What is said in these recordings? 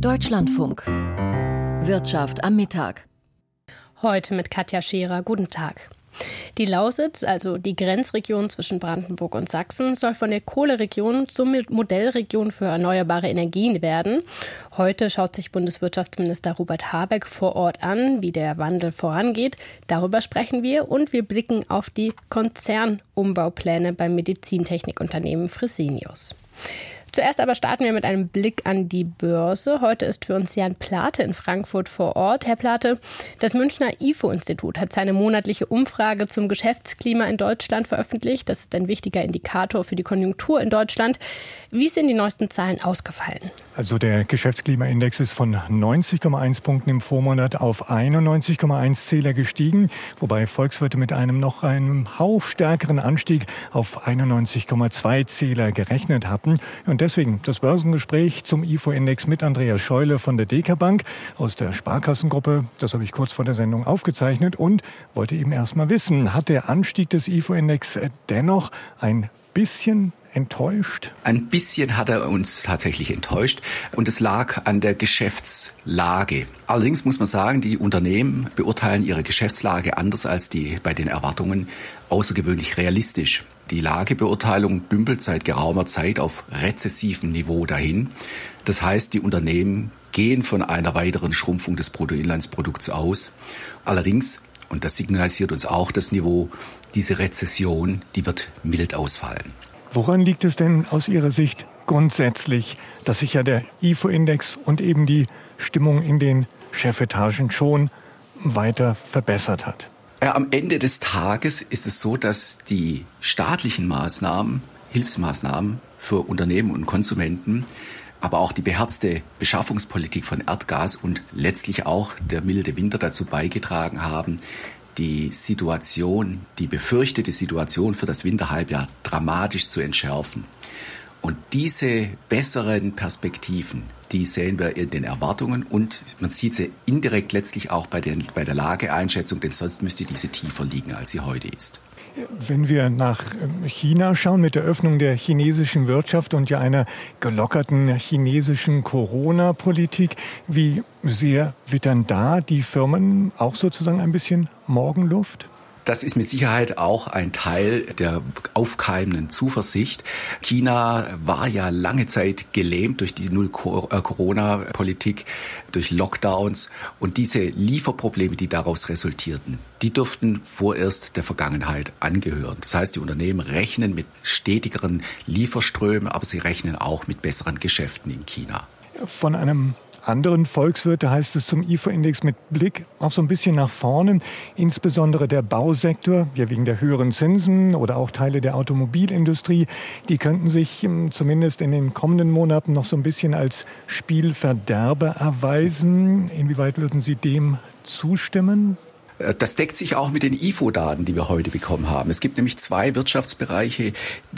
Deutschlandfunk. Wirtschaft am Mittag. Heute mit Katja Scherer. Guten Tag. Die Lausitz, also die Grenzregion zwischen Brandenburg und Sachsen, soll von der Kohleregion zur Modellregion für erneuerbare Energien werden. Heute schaut sich Bundeswirtschaftsminister Robert Habeck vor Ort an, wie der Wandel vorangeht. Darüber sprechen wir und wir blicken auf die Konzernumbaupläne beim Medizintechnikunternehmen Fresenius. Zuerst aber starten wir mit einem Blick an die Börse. Heute ist für uns Jan Plate in Frankfurt vor Ort. Herr Plate, das Münchner IFO-Institut hat seine monatliche Umfrage zum Geschäftsklima in Deutschland veröffentlicht. Das ist ein wichtiger Indikator für die Konjunktur in Deutschland. Wie sind die neuesten Zahlen ausgefallen? Also der Geschäftsklimaindex ist von 90,1 Punkten im Vormonat auf 91,1 Zähler gestiegen, wobei Volkswirte mit einem noch einem Hauch stärkeren Anstieg auf 91,2 Zähler gerechnet hatten. Und deswegen das Börsengespräch zum IFO-Index mit Andreas Scheule von der DK Bank aus der Sparkassengruppe. Das habe ich kurz vor der Sendung aufgezeichnet und wollte eben erst mal wissen, hat der Anstieg des IFO-Index dennoch ein bisschen enttäuscht? Ein bisschen hat er uns tatsächlich enttäuscht und es lag an der Geschäftslage. Allerdings muss man sagen, die Unternehmen beurteilen ihre Geschäftslage anders als die bei den Erwartungen außergewöhnlich realistisch. Die Lagebeurteilung dümpelt seit geraumer Zeit auf rezessivem Niveau dahin. Das heißt, die Unternehmen gehen von einer weiteren Schrumpfung des Bruttoinlandsprodukts aus. Allerdings, und das signalisiert uns auch das Niveau, diese Rezession, die wird mild ausfallen. Woran liegt es denn aus Ihrer Sicht grundsätzlich, dass sich ja der IFO-Index und eben die Stimmung in den Chefetagen schon weiter verbessert hat? Ja, am Ende des Tages ist es so, dass die staatlichen Maßnahmen, Hilfsmaßnahmen für Unternehmen und Konsumenten, aber auch die beherzte Beschaffungspolitik von Erdgas und letztlich auch der milde Winter dazu beigetragen haben, die Situation, die befürchtete Situation für das Winterhalbjahr dramatisch zu entschärfen. Und diese besseren Perspektiven, die sehen wir in den Erwartungen und man sieht sie indirekt letztlich auch bei, den, bei der Lageeinschätzung, denn sonst müsste diese tiefer liegen, als sie heute ist. Wenn wir nach ähm, China schauen mit der Öffnung der chinesischen Wirtschaft und ja einer gelockerten chinesischen Corona-Politik, wie sehr wittern da die Firmen auch sozusagen ein bisschen Morgenluft? Das ist mit Sicherheit auch ein Teil der aufkeimenden Zuversicht. China war ja lange Zeit gelähmt durch die Null-Corona-Politik, durch Lockdowns und diese Lieferprobleme, die daraus resultierten, die dürften vorerst der Vergangenheit angehören. Das heißt, die Unternehmen rechnen mit stetigeren Lieferströmen, aber sie rechnen auch mit besseren Geschäften in China. Von einem anderen Volkswirte heißt es zum IFO-Index mit Blick auf so ein bisschen nach vorne, insbesondere der Bausektor, ja wegen der höheren Zinsen oder auch Teile der Automobilindustrie, die könnten sich hm, zumindest in den kommenden Monaten noch so ein bisschen als Spielverderber erweisen. Inwieweit würden Sie dem zustimmen? Äh, das deckt sich auch mit den IFO-Daten, die wir heute bekommen haben. Es gibt nämlich zwei Wirtschaftsbereiche,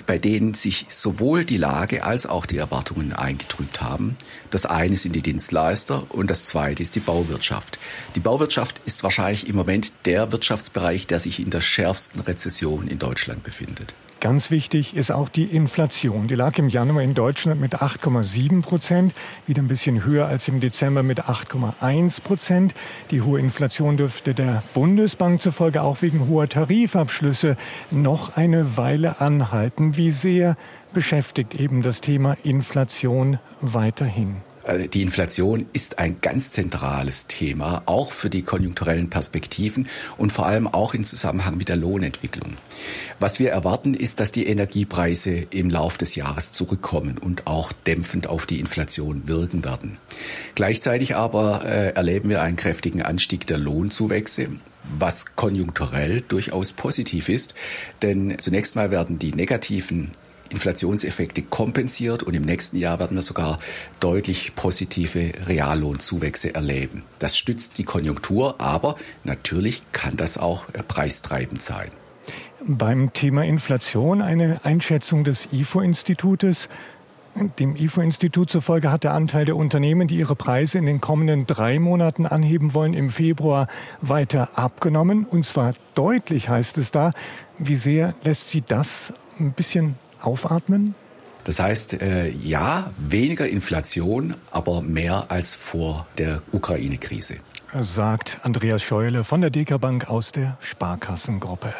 bei denen sich sowohl die Lage als auch die Erwartungen eingetrübt haben. Das eine sind die Dienstleister und das zweite ist die Bauwirtschaft. Die Bauwirtschaft ist wahrscheinlich im Moment der Wirtschaftsbereich, der sich in der schärfsten Rezession in Deutschland befindet. Ganz wichtig ist auch die Inflation. Die lag im Januar in Deutschland mit 8,7 Prozent, wieder ein bisschen höher als im Dezember mit 8,1 Prozent. Die hohe Inflation dürfte der Bundesbank zufolge auch wegen hoher Tarifabschlüsse noch eine Weile anhalten. Wie sehr beschäftigt eben das Thema Inflation weiterhin? Also die Inflation ist ein ganz zentrales Thema, auch für die konjunkturellen Perspektiven und vor allem auch im Zusammenhang mit der Lohnentwicklung. Was wir erwarten, ist, dass die Energiepreise im Lauf des Jahres zurückkommen und auch dämpfend auf die Inflation wirken werden. Gleichzeitig aber äh, erleben wir einen kräftigen Anstieg der Lohnzuwächse was konjunkturell durchaus positiv ist, denn zunächst mal werden die negativen Inflationseffekte kompensiert und im nächsten Jahr werden wir sogar deutlich positive Reallohnzuwächse erleben. Das stützt die Konjunktur, aber natürlich kann das auch preistreibend sein. Beim Thema Inflation eine Einschätzung des IFO-Institutes. Dem IFO-Institut zufolge hat der Anteil der Unternehmen, die ihre Preise in den kommenden drei Monaten anheben wollen, im Februar weiter abgenommen. Und zwar deutlich heißt es da. Wie sehr lässt Sie das ein bisschen aufatmen? Das heißt, äh, ja, weniger Inflation, aber mehr als vor der Ukraine-Krise. Sagt Andreas Scheule von der DK Bank aus der Sparkassengruppe.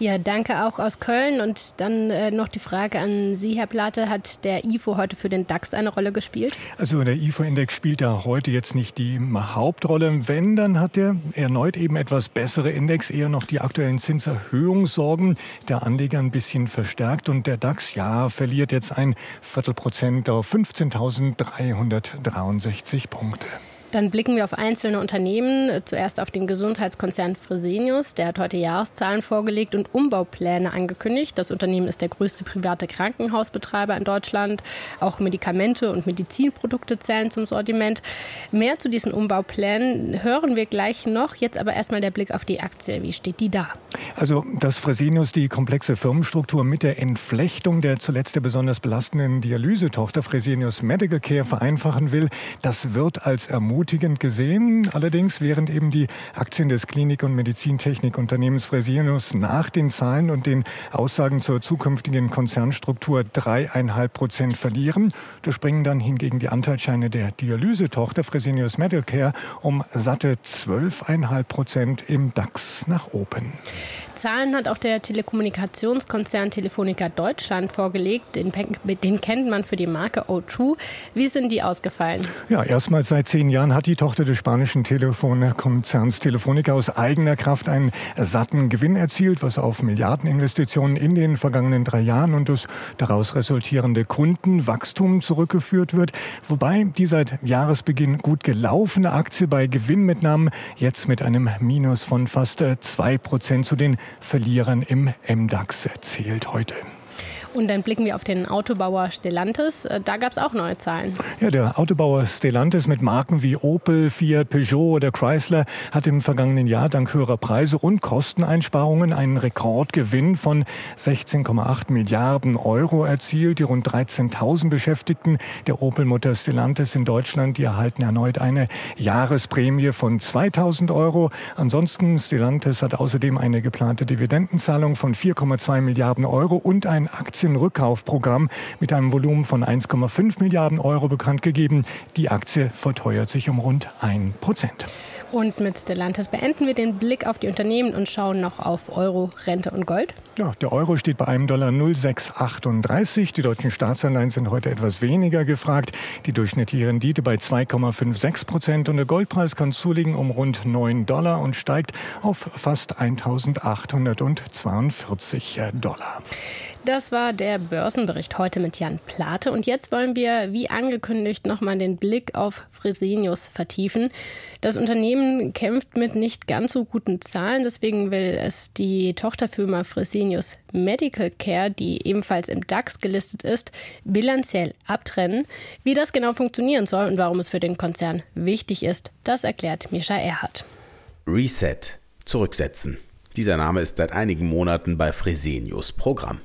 Ja, danke auch aus Köln. Und dann äh, noch die Frage an Sie, Herr Plate. Hat der IFO heute für den DAX eine Rolle gespielt? Also der IFO-Index spielt da heute jetzt nicht die Hauptrolle. Wenn, dann hat der erneut eben etwas bessere Index eher noch die aktuellen Zinserhöhungssorgen der Anleger ein bisschen verstärkt. Und der DAX, ja, verliert jetzt ein Viertelprozent auf 15.363 Punkte. Dann blicken wir auf einzelne Unternehmen. Zuerst auf den Gesundheitskonzern Fresenius. Der hat heute Jahreszahlen vorgelegt und Umbaupläne angekündigt. Das Unternehmen ist der größte private Krankenhausbetreiber in Deutschland. Auch Medikamente und Medizinprodukte zählen zum Sortiment. Mehr zu diesen Umbauplänen hören wir gleich noch. Jetzt aber erstmal der Blick auf die Aktie. Wie steht die da? Also, dass Fresenius die komplexe Firmenstruktur mit der Entflechtung der zuletzt der besonders belastenden Dialysetochter Fresenius Medical Care vereinfachen will, das wird als ermutigend ermutigend gesehen. Allerdings, während eben die Aktien des Klinik- und Medizintechnikunternehmens Fresenius nach den Zahlen und den Aussagen zur zukünftigen Konzernstruktur dreieinhalb Prozent verlieren, da springen dann hingegen die Anteilsscheine der Dialysetochter Fresenius Medicare um satte zwölfeinhalb Prozent im DAX nach oben. Zahlen hat auch der Telekommunikationskonzern Telefonica Deutschland vorgelegt. Den, den, kennt man für die Marke O2. Wie sind die ausgefallen? Ja, erstmals seit zehn Jahren hat die Tochter des spanischen Telefonkonzerns Telefonica aus eigener Kraft einen satten Gewinn erzielt, was auf Milliardeninvestitionen in den vergangenen drei Jahren und das daraus resultierende Kundenwachstum zurückgeführt wird. Wobei die seit Jahresbeginn gut gelaufene Aktie bei Gewinnmitnahmen jetzt mit einem Minus von fast zwei Prozent zu den Verlierern im MDAX zählt heute. Und dann blicken wir auf den Autobauer Stellantis. Äh, da gab es auch neue Zahlen. Ja, der Autobauer Stellantis mit Marken wie Opel, Fiat, Peugeot oder Chrysler hat im vergangenen Jahr dank höherer Preise und Kosteneinsparungen einen Rekordgewinn von 16,8 Milliarden Euro erzielt. Die rund 13.000 Beschäftigten der Opel-Mutter Stellantis in Deutschland, die erhalten erneut eine Jahresprämie von 2.000 Euro. Ansonsten Stellantis hat außerdem eine geplante Dividendenzahlung von 4,2 Milliarden Euro und ein Aktien Aktienrückkaufprogramm mit einem Volumen von 1,5 Milliarden Euro bekannt gegeben. Die Aktie verteuert sich um rund 1 Prozent. Und mit Stellantis beenden wir den Blick auf die Unternehmen und schauen noch auf Euro, Rente und Gold. Ja, der Euro steht bei einem Dollar 0,638. Die deutschen Staatsanleihen sind heute etwas weniger gefragt. Die durchschnittliche Rendite bei 2,56 Prozent und der Goldpreis kann zulegen um rund 9 Dollar und steigt auf fast 1842 Dollar. Das war der Börsenbericht heute mit Jan Plate. Und jetzt wollen wir, wie angekündigt, nochmal den Blick auf Fresenius vertiefen. Das Unternehmen kämpft mit nicht ganz so guten Zahlen. Deswegen will es die Tochterfirma Fresenius Medical Care, die ebenfalls im DAX gelistet ist, bilanziell abtrennen. Wie das genau funktionieren soll und warum es für den Konzern wichtig ist, das erklärt Mischa Erhardt. Reset. Zurücksetzen. Dieser Name ist seit einigen Monaten bei Fresenius Programm.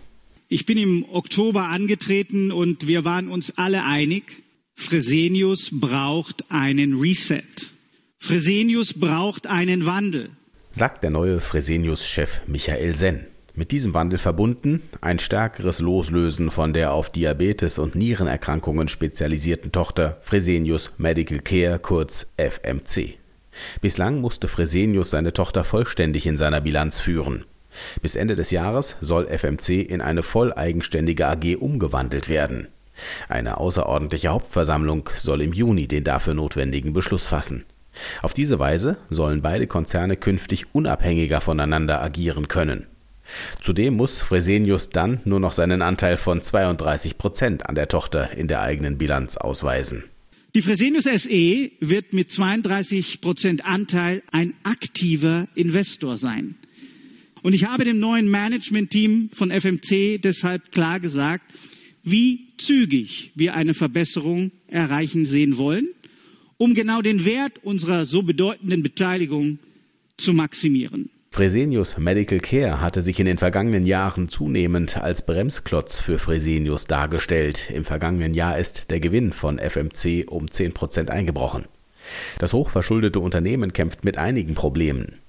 Ich bin im Oktober angetreten und wir waren uns alle einig, Fresenius braucht einen Reset. Fresenius braucht einen Wandel. Sagt der neue Fresenius-Chef Michael Senn. Mit diesem Wandel verbunden ein stärkeres Loslösen von der auf Diabetes und Nierenerkrankungen spezialisierten Tochter Fresenius Medical Care, kurz FMC. Bislang musste Fresenius seine Tochter vollständig in seiner Bilanz führen. Bis Ende des Jahres soll FMC in eine voll eigenständige AG umgewandelt werden. Eine außerordentliche Hauptversammlung soll im Juni den dafür notwendigen Beschluss fassen. Auf diese Weise sollen beide Konzerne künftig unabhängiger voneinander agieren können. Zudem muss Fresenius dann nur noch seinen Anteil von 32 Prozent an der Tochter in der eigenen Bilanz ausweisen. Die Fresenius SE wird mit 32 Prozent Anteil ein aktiver Investor sein. Und ich habe dem neuen Management-Team von FMC deshalb klar gesagt, wie zügig wir eine Verbesserung erreichen sehen wollen, um genau den Wert unserer so bedeutenden Beteiligung zu maximieren. Fresenius Medical Care hatte sich in den vergangenen Jahren zunehmend als Bremsklotz für Fresenius dargestellt. Im vergangenen Jahr ist der Gewinn von FMC um 10 Prozent eingebrochen. Das hochverschuldete Unternehmen kämpft mit einigen Problemen.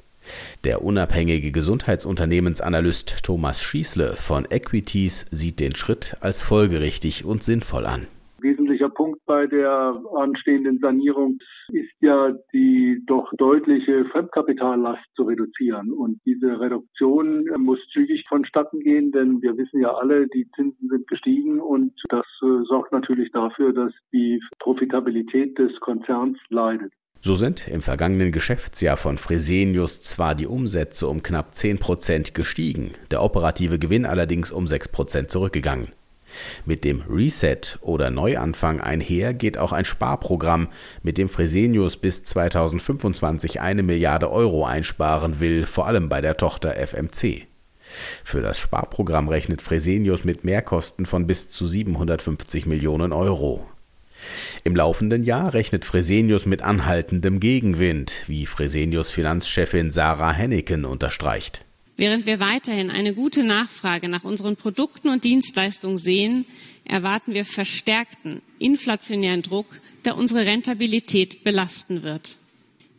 Der unabhängige Gesundheitsunternehmensanalyst Thomas Schießle von Equities sieht den Schritt als folgerichtig und sinnvoll an. Wesentlicher Punkt bei der anstehenden Sanierung ist ja die doch deutliche Fremdkapitallast zu reduzieren. Und diese Reduktion muss zügig vonstatten gehen, denn wir wissen ja alle, die Zinsen sind gestiegen und das äh, sorgt natürlich dafür, dass die Profitabilität des Konzerns leidet. So sind im vergangenen Geschäftsjahr von Fresenius zwar die Umsätze um knapp 10 Prozent gestiegen, der operative Gewinn allerdings um 6 Prozent zurückgegangen. Mit dem Reset oder Neuanfang einher geht auch ein Sparprogramm, mit dem Fresenius bis 2025 eine Milliarde Euro einsparen will, vor allem bei der Tochter FMC. Für das Sparprogramm rechnet Fresenius mit Mehrkosten von bis zu 750 Millionen Euro. Im laufenden Jahr rechnet Fresenius mit anhaltendem Gegenwind, wie Fresenius Finanzchefin Sarah Henneken unterstreicht. Während wir weiterhin eine gute Nachfrage nach unseren Produkten und Dienstleistungen sehen, erwarten wir verstärkten inflationären Druck, der unsere Rentabilität belasten wird.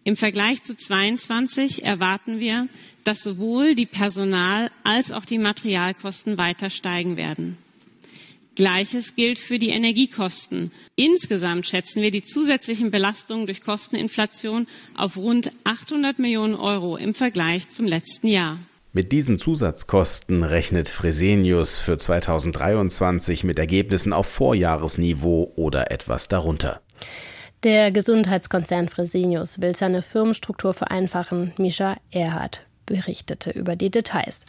Im Vergleich zu 22 erwarten wir, dass sowohl die Personal- als auch die Materialkosten weiter steigen werden. Gleiches gilt für die Energiekosten. Insgesamt schätzen wir die zusätzlichen Belastungen durch Kosteninflation auf rund 800 Millionen Euro im Vergleich zum letzten Jahr. Mit diesen Zusatzkosten rechnet Fresenius für 2023 mit Ergebnissen auf Vorjahresniveau oder etwas darunter. Der Gesundheitskonzern Fresenius will seine Firmenstruktur vereinfachen. Misha Erhard berichtete über die Details.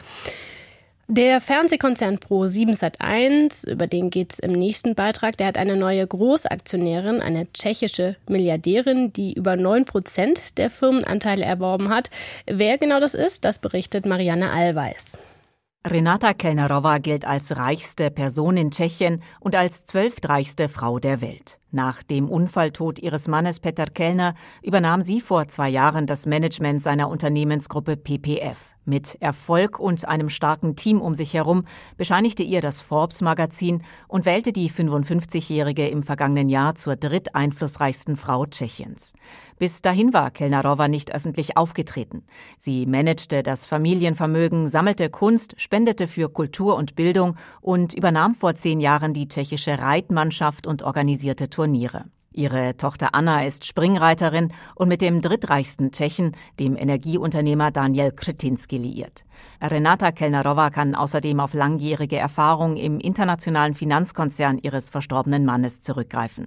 Der Fernsehkonzern Pro7 Sat1, über den geht es im nächsten Beitrag, der hat eine neue Großaktionärin, eine tschechische Milliardärin, die über 9 Prozent der Firmenanteile erworben hat. Wer genau das ist, das berichtet Marianne Allweis. Renata Kellnerova gilt als reichste Person in Tschechien und als zwölftreichste Frau der Welt. Nach dem Unfalltod ihres Mannes Peter Kellner übernahm sie vor zwei Jahren das Management seiner Unternehmensgruppe PPF. Mit Erfolg und einem starken Team um sich herum bescheinigte ihr das Forbes-Magazin und wählte die 55-Jährige im vergangenen Jahr zur dritteinflussreichsten Frau Tschechiens. Bis dahin war Kellnerova nicht öffentlich aufgetreten. Sie managte das Familienvermögen, sammelte Kunst, spendete für Kultur und Bildung und übernahm vor zehn Jahren die tschechische Reitmannschaft und organisierte Turniere. Ihre Tochter Anna ist Springreiterin und mit dem drittreichsten Tschechen, dem Energieunternehmer Daniel Kretinsky, liiert. Renata Kellnerova kann außerdem auf langjährige Erfahrung im internationalen Finanzkonzern ihres verstorbenen Mannes zurückgreifen.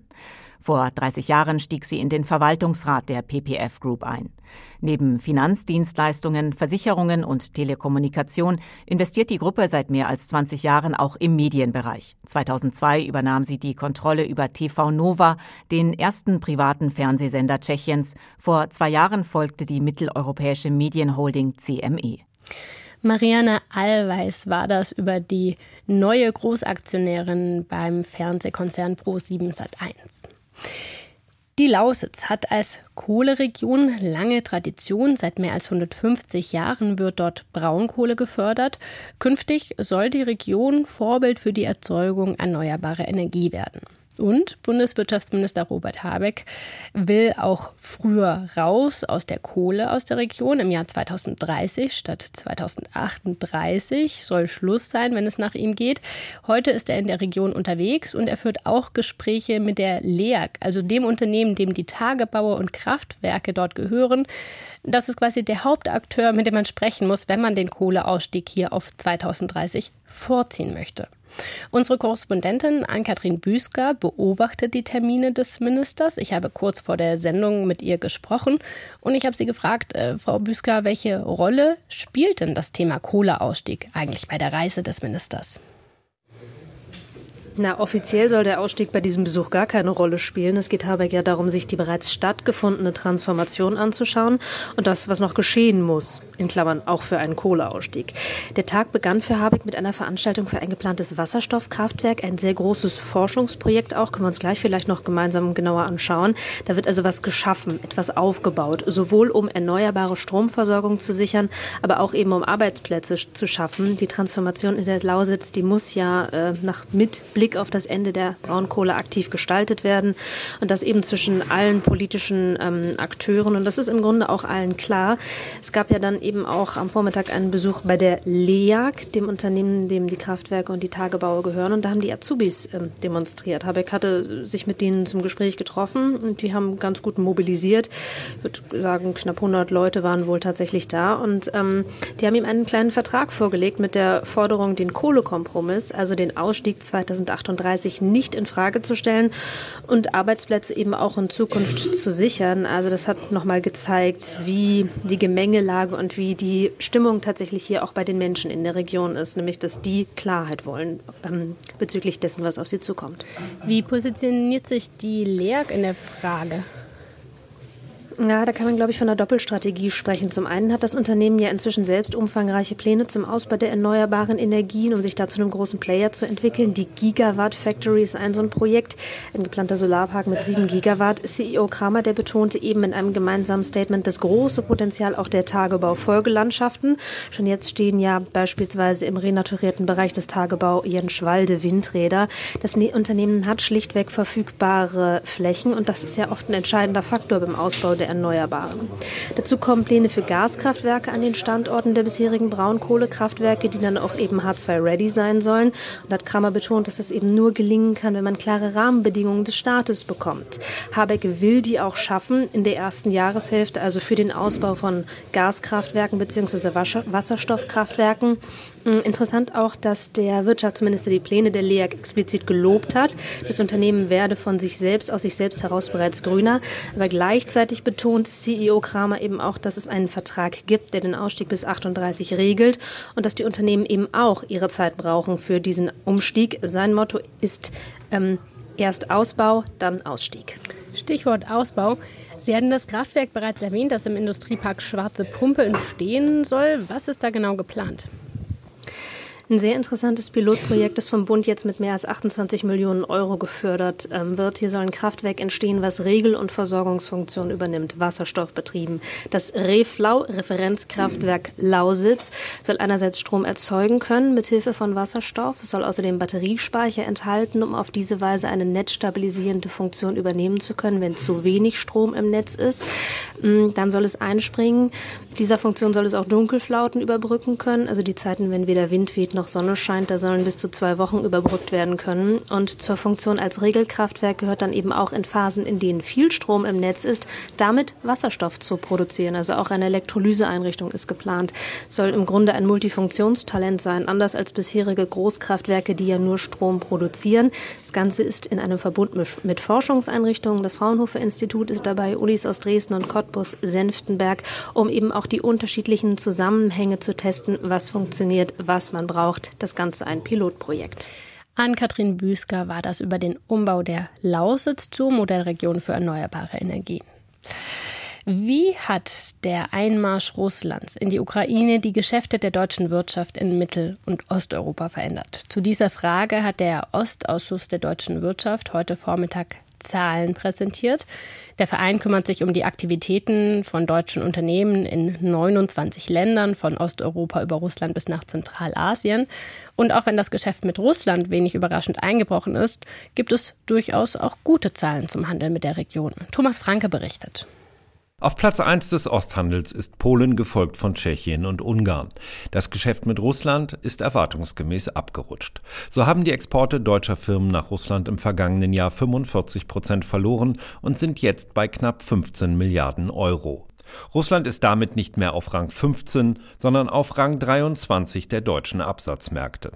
Vor 30 Jahren stieg sie in den Verwaltungsrat der PPF Group ein. Neben Finanzdienstleistungen, Versicherungen und Telekommunikation investiert die Gruppe seit mehr als 20 Jahren auch im Medienbereich. 2002 übernahm sie die Kontrolle über TV Nova, den ersten privaten Fernsehsender Tschechiens. Vor zwei Jahren folgte die mitteleuropäische Medienholding CME. Marianne Allweis war das über die neue Großaktionärin beim Fernsehkonzern Pro7 Sat1. Die Lausitz hat als Kohleregion lange Tradition. Seit mehr als 150 Jahren wird dort Braunkohle gefördert. Künftig soll die Region Vorbild für die Erzeugung erneuerbarer Energie werden. Und Bundeswirtschaftsminister Robert Habeck will auch früher raus aus der Kohle aus der Region. Im Jahr 2030 statt 2038 soll Schluss sein, wenn es nach ihm geht. Heute ist er in der Region unterwegs und er führt auch Gespräche mit der LEAG, also dem Unternehmen, dem die Tagebaue und Kraftwerke dort gehören. Das ist quasi der Hauptakteur, mit dem man sprechen muss, wenn man den Kohleausstieg hier auf 2030 vorziehen möchte. Unsere Korrespondentin Ann-Kathrin Büsker beobachtet die Termine des Ministers. Ich habe kurz vor der Sendung mit ihr gesprochen und ich habe sie gefragt, äh, Frau Büsker, welche Rolle spielt denn das Thema Kohleausstieg eigentlich bei der Reise des Ministers? Na, offiziell soll der Ausstieg bei diesem Besuch gar keine Rolle spielen. Es geht Habeck ja darum, sich die bereits stattgefundene Transformation anzuschauen und das, was noch geschehen muss, in Klammern auch für einen Kohleausstieg. Der Tag begann für Habeck mit einer Veranstaltung für ein geplantes Wasserstoffkraftwerk, ein sehr großes Forschungsprojekt auch, können wir uns gleich vielleicht noch gemeinsam genauer anschauen. Da wird also was geschaffen, etwas aufgebaut, sowohl um erneuerbare Stromversorgung zu sichern, aber auch eben um Arbeitsplätze zu schaffen. Die Transformation in der Lausitz, die muss ja äh, nach Mitblick Blick auf das Ende der Braunkohle aktiv gestaltet werden und das eben zwischen allen politischen ähm, Akteuren und das ist im Grunde auch allen klar. Es gab ja dann eben auch am Vormittag einen Besuch bei der LEAG, dem Unternehmen, dem die Kraftwerke und die Tagebaue gehören und da haben die Azubis ähm, demonstriert. Habeck hatte sich mit denen zum Gespräch getroffen und die haben ganz gut mobilisiert. Ich würde sagen, knapp 100 Leute waren wohl tatsächlich da und ähm, die haben ihm einen kleinen Vertrag vorgelegt mit der Forderung, den Kohlekompromiss, also den Ausstieg 2038 nicht in Frage zu stellen und Arbeitsplätze eben auch in Zukunft zu sichern. Also das hat nochmal gezeigt, wie die Gemengelage und wie die Stimmung tatsächlich hier auch bei den Menschen in der Region ist, nämlich dass die Klarheit wollen ähm, bezüglich dessen, was auf sie zukommt. Wie positioniert sich die LEAG in der Frage? Ja, da kann man, glaube ich, von einer Doppelstrategie sprechen. Zum einen hat das Unternehmen ja inzwischen selbst umfangreiche Pläne zum Ausbau der erneuerbaren Energien, um sich da zu einem großen Player zu entwickeln. Die Gigawatt Factory ist ein so ein Projekt, ein geplanter Solarpark mit sieben Gigawatt. CEO Kramer, der betonte eben in einem gemeinsamen Statement das große Potenzial auch der Tagebau-Folgelandschaften. Schon jetzt stehen ja beispielsweise im renaturierten Bereich des Tagebau Jenschwalde Windräder. Das ne-, Unternehmen hat schlichtweg verfügbare Flächen und das ist ja oft ein entscheidender Faktor beim Ausbau der Erneuerbaren. Dazu kommen Pläne für Gaskraftwerke an den Standorten der bisherigen Braunkohlekraftwerke, die dann auch eben H2-ready sein sollen. Und hat Kramer betont, dass es eben nur gelingen kann, wenn man klare Rahmenbedingungen des Staates bekommt. Habeck will die auch schaffen in der ersten Jahreshälfte, also für den Ausbau von Gaskraftwerken bzw. Wasserstoffkraftwerken. Hm, interessant auch, dass der Wirtschaftsminister die Pläne der LEAG explizit gelobt hat. Das Unternehmen werde von sich selbst, aus sich selbst heraus bereits grüner. Aber gleichzeitig betont CEO Kramer eben auch, dass es einen Vertrag gibt, der den Ausstieg bis 38 regelt und dass die Unternehmen eben auch ihre Zeit brauchen für diesen Umstieg. Sein Motto ist ähm, erst Ausbau, dann Ausstieg. Stichwort Ausbau. Sie hatten das Kraftwerk bereits erwähnt, das im Industriepark Schwarze Pumpe entstehen soll. Was ist da genau geplant? Ein sehr interessantes Pilotprojekt, das vom Bund jetzt mit mehr als 28 Millionen Euro gefördert ähm, wird. Hier soll ein Kraftwerk entstehen, was Regel- und Versorgungsfunktion übernimmt, wasserstoffbetrieben. Das REFLAU, Referenzkraftwerk Lausitz, soll einerseits Strom erzeugen können mit Hilfe von Wasserstoff, es soll außerdem Batteriespeicher enthalten, um auf diese Weise eine netzstabilisierende Funktion übernehmen zu können, wenn zu wenig Strom im Netz ist. Mm, dann soll es einspringen. Dieser Funktion soll es auch Dunkelflauten überbrücken können, also die Zeiten, wenn weder Wind weht noch noch Sonne scheint, da sollen bis zu zwei Wochen überbrückt werden können. Und zur Funktion als Regelkraftwerk gehört dann eben auch in Phasen, in denen viel Strom im Netz ist, damit Wasserstoff zu produzieren. Also auch eine Elektrolyseeinrichtung ist geplant. Soll im Grunde ein Multifunktionstalent sein, anders als bisherige Großkraftwerke, die ja nur Strom produzieren. Das Ganze ist in einem Verbund mit Forschungseinrichtungen. Das Fraunhofer Institut ist dabei, Ulis aus Dresden und Cottbus, Senftenberg, um eben auch die unterschiedlichen Zusammenhänge zu testen, was funktioniert, was man braucht braucht das Ganze ein Pilotprojekt. Ann-Kathrin Büsker war das über den Umbau der Lausitz zur Modellregion für erneuerbare Energien. Wie hat der Einmarsch Russlands in die Ukraine die Geschäfte der deutschen Wirtschaft in Mittel- und Osteuropa verändert? Zu dieser Frage hat der Ostausschuss der deutschen Wirtschaft heute Vormittag Zahlen präsentiert. Der Verein kümmert sich um die Aktivitäten von deutschen Unternehmen in 29 Ländern, von Osteuropa über Russland bis nach Zentralasien. Und auch wenn das Geschäft mit Russland wenig überraschend eingebrochen ist, gibt es durchaus auch gute Zahlen zum Handel mit der Region. Thomas Franke berichtet. Auf Platz 1 des Osthandels ist Polen gefolgt von Tschechien und Ungarn. Das Geschäft mit Russland ist erwartungsgemäß abgerutscht. So haben die Exporte deutscher Firmen nach Russland im vergangenen Jahr 45 Prozent verloren und sind jetzt bei knapp 15 Milliarden Euro. Russland ist damit nicht mehr auf Rang 15, sondern auf Rang 23 der deutschen Absatzmärkte.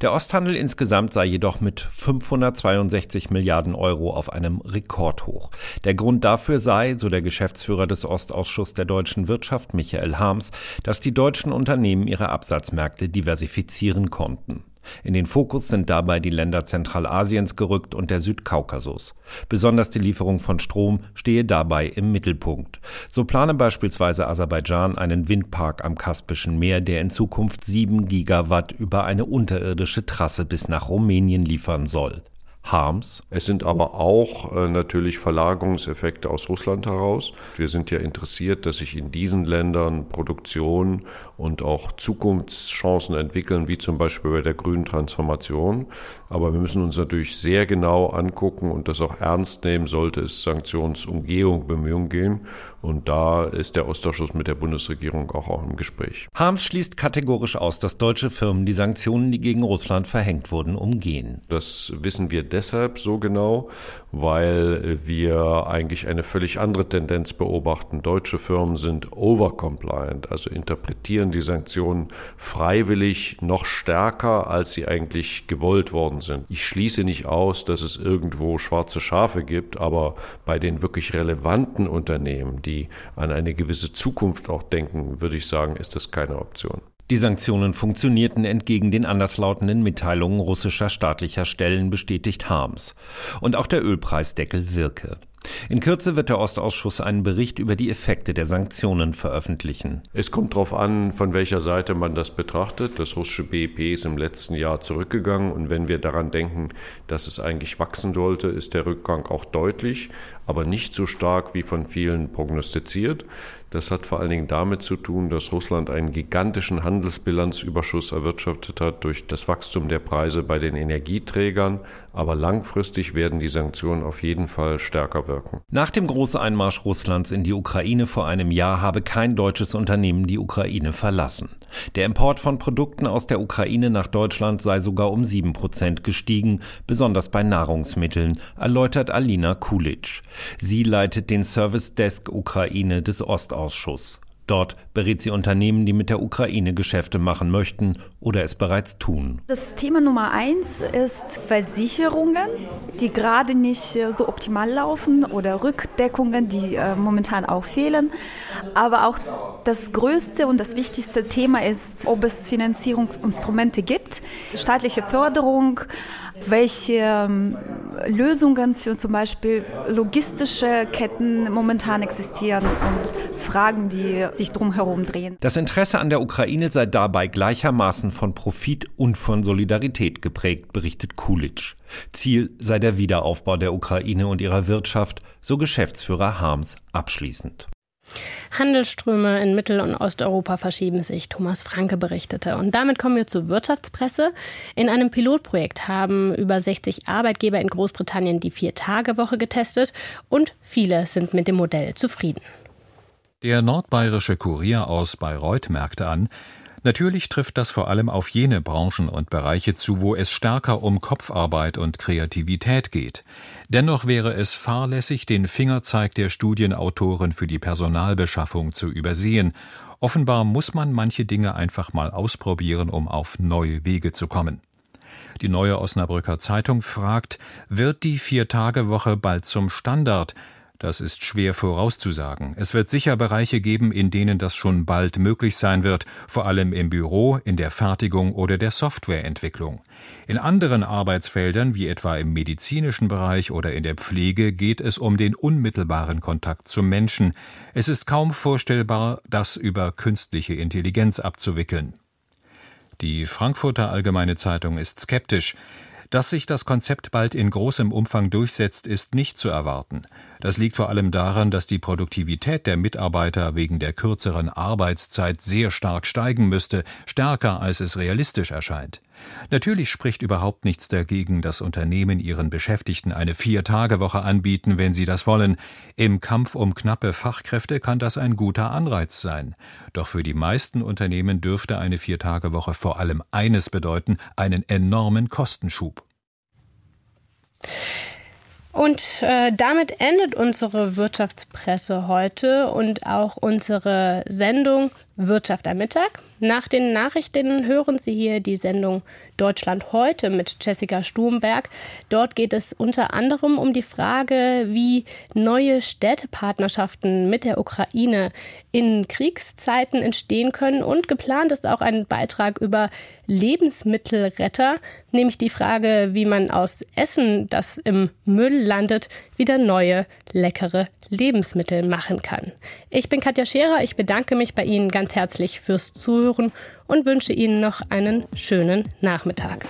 Der Osthandel insgesamt sei jedoch mit 562 Milliarden Euro auf einem Rekordhoch. Der Grund dafür sei, so der Geschäftsführer des Ostausschusses der deutschen Wirtschaft Michael Harms, dass die deutschen Unternehmen ihre Absatzmärkte diversifizieren konnten. In den Fokus sind dabei die Länder Zentralasiens gerückt und der Südkaukasus. Besonders die Lieferung von Strom stehe dabei im Mittelpunkt. So plane beispielsweise Aserbaidschan einen Windpark am Kaspischen Meer, der in Zukunft sieben Gigawatt über eine unterirdische Trasse bis nach Rumänien liefern soll. Harms. Es sind aber auch äh, natürlich Verlagerungseffekte aus Russland heraus. Wir sind ja interessiert, dass sich in diesen Ländern Produktion und auch Zukunftschancen entwickeln, wie zum Beispiel bei der grünen Transformation. Aber wir müssen uns natürlich sehr genau angucken und das auch ernst nehmen, sollte es Sanktionsumgehung, Bemühungen gehen. Und da ist der Ostausschuss mit der Bundesregierung auch, auch im Gespräch. Harms schließt kategorisch aus, dass deutsche Firmen die Sanktionen, die gegen Russland verhängt wurden, umgehen. Das wissen wir deshalb so genau, weil wir eigentlich eine völlig andere Tendenz beobachten. Deutsche Firmen sind overcompliant, also interpretieren die Sanktionen freiwillig noch stärker, als sie eigentlich gewollt worden sind. Ich schließe nicht aus, dass es irgendwo schwarze Schafe gibt, aber bei den wirklich relevanten Unternehmen, die an eine gewisse Zukunft auch denken, würde ich sagen, ist das keine Option. Die Sanktionen funktionierten entgegen den anderslautenden Mitteilungen russischer staatlicher Stellen, bestätigt Harms. Und auch der Ölpreisdeckel wirke. In Kürze wird der Ostausschuss einen Bericht über die Effekte der Sanktionen veröffentlichen. Es kommt darauf an, von welcher Seite man das betrachtet. Das russische BIP ist im letzten Jahr zurückgegangen und wenn wir daran denken, dass es eigentlich wachsen sollte, ist der Rückgang auch deutlich, aber nicht so stark wie von vielen prognostiziert. Das hat vor allen Dingen damit zu tun, dass Russland einen gigantischen Handelsbilanzüberschuss erwirtschaftet hat durch das Wachstum der Preise bei den Energieträgern. Aber langfristig werden die Sanktionen auf jeden Fall stärker wirken. Nach dem Großeinmarsch Russlands in die Ukraine vor einem Jahr habe kein deutsches Unternehmen die Ukraine verlassen. Der Import von Produkten aus der Ukraine nach Deutschland sei sogar um sieben Prozent gestiegen, besonders bei Nahrungsmitteln, erläutert Alina Kulic. Sie leitet den Service Desk Ukraine des Ostausschuss. Dort berät sie Unternehmen, die mit der Ukraine Geschäfte machen möchten oder es bereits tun. Das Thema Nummer eins ist Versicherungen, die gerade nicht äh, so optimal laufen oder Rückdeckungen, die äh, momentan auch fehlen. Aber auch das größte und das wichtigste Thema ist, ob es Finanzierungsinstrumente gibt, staatliche Förderung, welche ähm, Lösungen für zum Beispiel logistische Ketten momentan existieren und Fragen, die sich drumherum drehen. Das Interesse an der Ukraine sei dabei gleichermaßen von Profit und von Solidarität geprägt, berichtet Kulitsch. Ziel sei der Wiederaufbau der Ukraine und ihrer Wirtschaft, so Geschäftsführer Harms abschließend. Handelsströme in Mittel- und Osteuropa verschieben sich, Thomas Franke berichtete. Und damit kommen wir zur Wirtschaftspresse. In einem Pilotprojekt haben über 60 Arbeitgeber in Großbritannien die Vier-Tage-Woche getestet und viele sind mit dem Modell zufrieden. Der nordbayerische Kurier aus Bayreuth merkte an, Natürlich trifft das vor allem auf jene Branchen und Bereiche zu, wo es stärker um Kopfarbeit und Kreativität geht. Dennoch wäre es fahrlässig, den Fingerzeig der Studienautoren für die Personalbeschaffung zu übersehen. Offenbar muss man manche Dinge einfach mal ausprobieren, um auf neue Wege zu kommen. Die neue Osnabrücker Zeitung fragt, wird die Vier-Tage-Woche bald zum Standard? Das ist schwer vorauszusagen. Es wird sicher Bereiche geben, in denen das schon bald möglich sein wird, vor allem im Büro, in der Fertigung oder der Softwareentwicklung. In anderen Arbeitsfeldern, wie etwa im medizinischen Bereich oder in der Pflege, geht es um den unmittelbaren Kontakt zum Menschen. Es ist kaum vorstellbar, das über künstliche Intelligenz abzuwickeln. Die Frankfurter Allgemeine Zeitung ist skeptisch. Dass sich das Konzept bald in großem Umfang durchsetzt, ist nicht zu erwarten. Das liegt vor allem daran, dass die Produktivität der Mitarbeiter wegen der kürzeren Arbeitszeit sehr stark steigen müsste, stärker als es realistisch erscheint. Natürlich spricht überhaupt nichts dagegen, dass Unternehmen ihren Beschäftigten eine Vier-Tage-Woche anbieten, wenn sie das wollen. Im Kampf um knappe Fachkräfte kann das ein guter Anreiz sein. Doch für die meisten Unternehmen dürfte eine Vier-Tage-Woche vor allem eines bedeuten, einen enormen Kostenschub. Und äh, damit endet unsere Wirtschaftspresse heute und auch unsere Sendung Wirtschaft am Mittag. Nach den Nachrichten hören Sie hier die Sendung Deutschland heute mit Jessica Sturmberg. Dort geht es unter anderem um die Frage, wie neue Städtepartnerschaften mit der Ukraine in Kriegszeiten entstehen können. Und geplant ist auch ein Beitrag über Lebensmittelretter, nämlich die Frage, wie man aus Essen, das im Müll landet, wieder neue, leckere Lebensmittel machen kann. Ich bin Katja Scherer, ich bedanke mich bei Ihnen herzlich fürs Zuhören und wünsche Ihnen noch einen schönen Nachmittag.